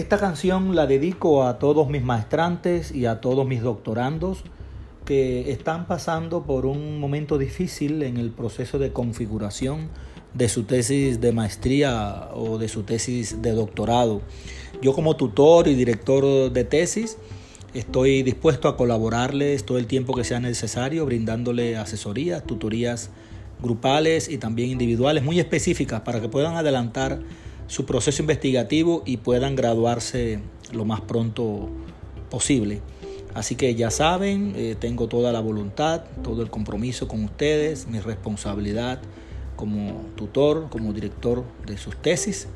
Esta canción la dedico a todos mis maestrantes y a todos mis doctorandos que están pasando por un momento difícil en el proceso de configuración de su tesis de maestría o de su tesis de doctorado. Yo como tutor y director de tesis estoy dispuesto a colaborarles todo el tiempo que sea necesario, brindándole asesorías, tutorías grupales y también individuales muy específicas para que puedan adelantar su proceso investigativo y puedan graduarse lo más pronto posible. Así que ya saben, eh, tengo toda la voluntad, todo el compromiso con ustedes, mi responsabilidad como tutor, como director de sus tesis,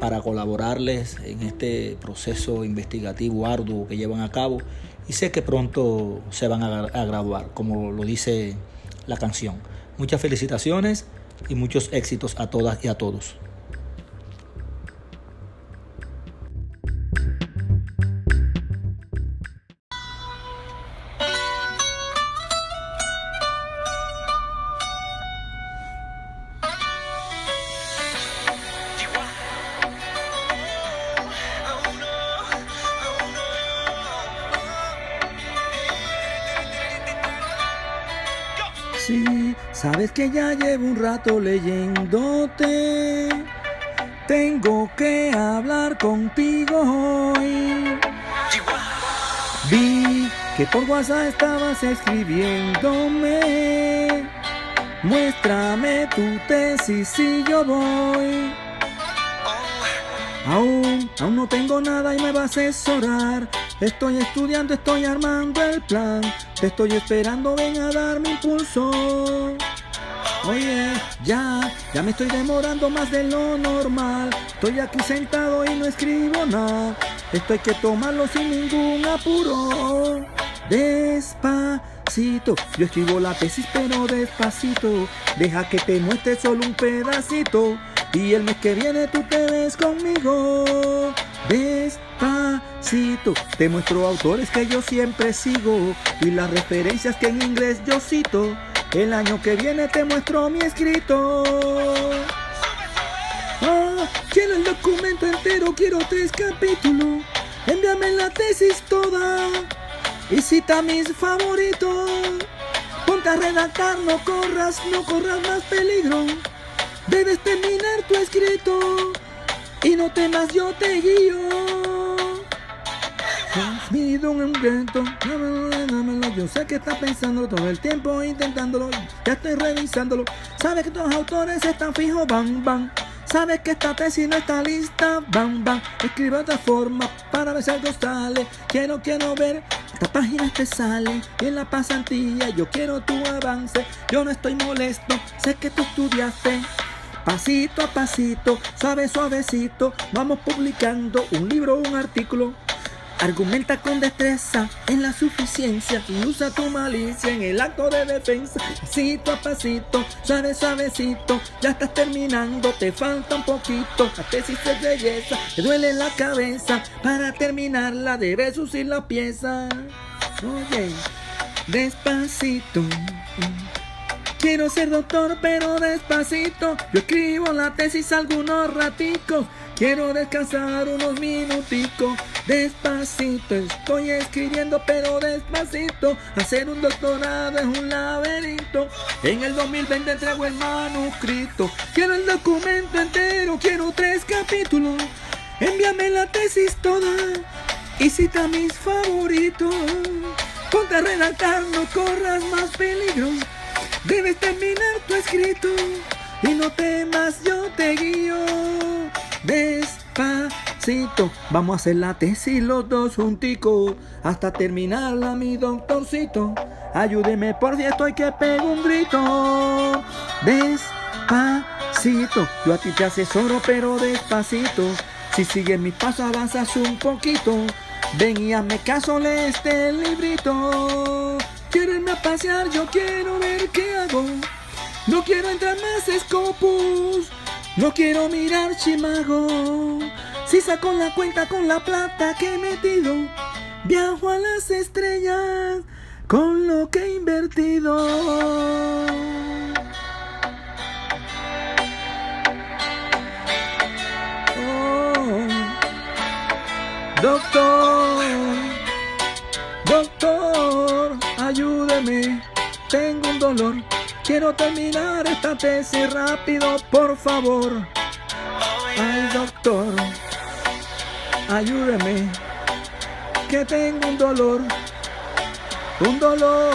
para colaborarles en este proceso investigativo arduo que llevan a cabo y sé que pronto se van a, a graduar, como lo dice la canción. Muchas felicitaciones y muchos éxitos a todas y a todos. Sí, sabes que ya llevo un rato leyéndote. Tengo que hablar contigo hoy. Vi que por WhatsApp estabas escribiéndome. Muéstrame tu tesis y yo voy. Aún, aún no tengo nada y me va a asesorar. Estoy estudiando, estoy armando el plan. Te estoy esperando, ven a darme impulso. Oye, ya, ya me estoy demorando más de lo normal. Estoy aquí sentado y no escribo nada. Esto hay que tomarlo sin ningún apuro. Despacito, yo escribo la tesis pero despacito. Deja que te muestre solo un pedacito. Y el mes que viene tú te ves conmigo. Despacito, te muestro autores que yo siempre sigo y las referencias que en inglés yo cito. El año que viene te muestro mi escrito. Ah, quiero el documento entero, quiero tres capítulos. Envíame la tesis toda y cita mis favoritos. Ponte a redactar, no corras, no corras más peligro. Debes terminar tu escrito y no temas, yo te guío. Mido un reto, dámelo, dámelo. Yo sé que estás pensando todo el tiempo intentándolo. Ya estoy revisándolo. Sabes que tus autores están fijos, bam, bam. Sabes que esta tesis no está lista, bam, bam. Escribe otra forma para ver si algo sale. Quiero, quiero ver estas páginas te salen en la pasantía yo quiero tu avance. Yo no estoy molesto, sé que tú estudiaste. Pasito a pasito, suave suavecito, vamos publicando un libro un artículo. Argumenta con destreza en la suficiencia y usa tu malicia en el acto de defensa. Pasito a pasito, suave suavecito, ya estás terminando, te falta un poquito. La tesis es belleza, te duele la cabeza. Para terminarla debes usar la pieza. Oye, despacito. Quiero ser doctor, pero despacito. Yo escribo la tesis algunos raticos. Quiero descansar unos minuticos. Despacito estoy escribiendo, pero despacito. Hacer un doctorado es un laberinto. En el 2020 entrego el manuscrito. Quiero el documento entero, quiero tres capítulos. Envíame la tesis toda y cita mis favoritos. Ponte a redactar, no corras más peligro. Debes terminar tu escrito y no temas, yo te guío. Vamos a hacer la tesis los dos junticos hasta terminarla, mi doctorcito. Ayúdeme por si estoy que pego un grito. Despacito, yo a ti te asesoro, pero despacito. Si sigues mis pasos, avanzas un poquito. Ven y hazme caso, lee este librito. Quiero irme a pasear, yo quiero ver qué hago. No quiero entrar más Scopus. No quiero mirar Chimago. Si saco la cuenta con la plata que he metido, viajo a las estrellas con lo que he invertido. Oh. Doctor, doctor, ayúdeme, tengo un dolor. Quiero terminar esta tesis rápido, por favor. Ay, doctor, ayúdeme, que tengo un dolor, un dolor.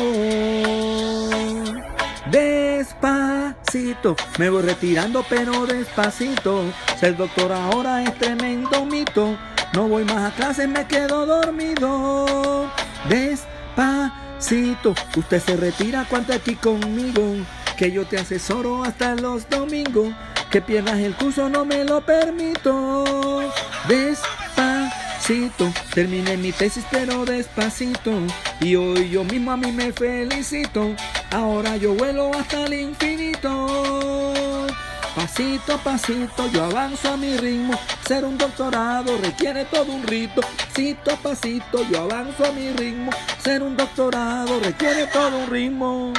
Despacito, me voy retirando, pero despacito. Ser doctor ahora es tremendo mito. No voy más a clases, me quedo dormido. Despacito, usted se retira cuando aquí conmigo. Que yo te asesoro hasta los domingos. Que pierdas el curso, no me lo permito. Despacito, terminé mi tesis, pero despacito. Y hoy yo mismo a mí me felicito. Ahora yo vuelo hasta el infinito. Pasito a pasito yo avanzo a mi ritmo. Ser un doctorado requiere todo un rito. Pasito a pasito yo avanzo a mi ritmo. Ser un doctorado requiere todo un ritmo.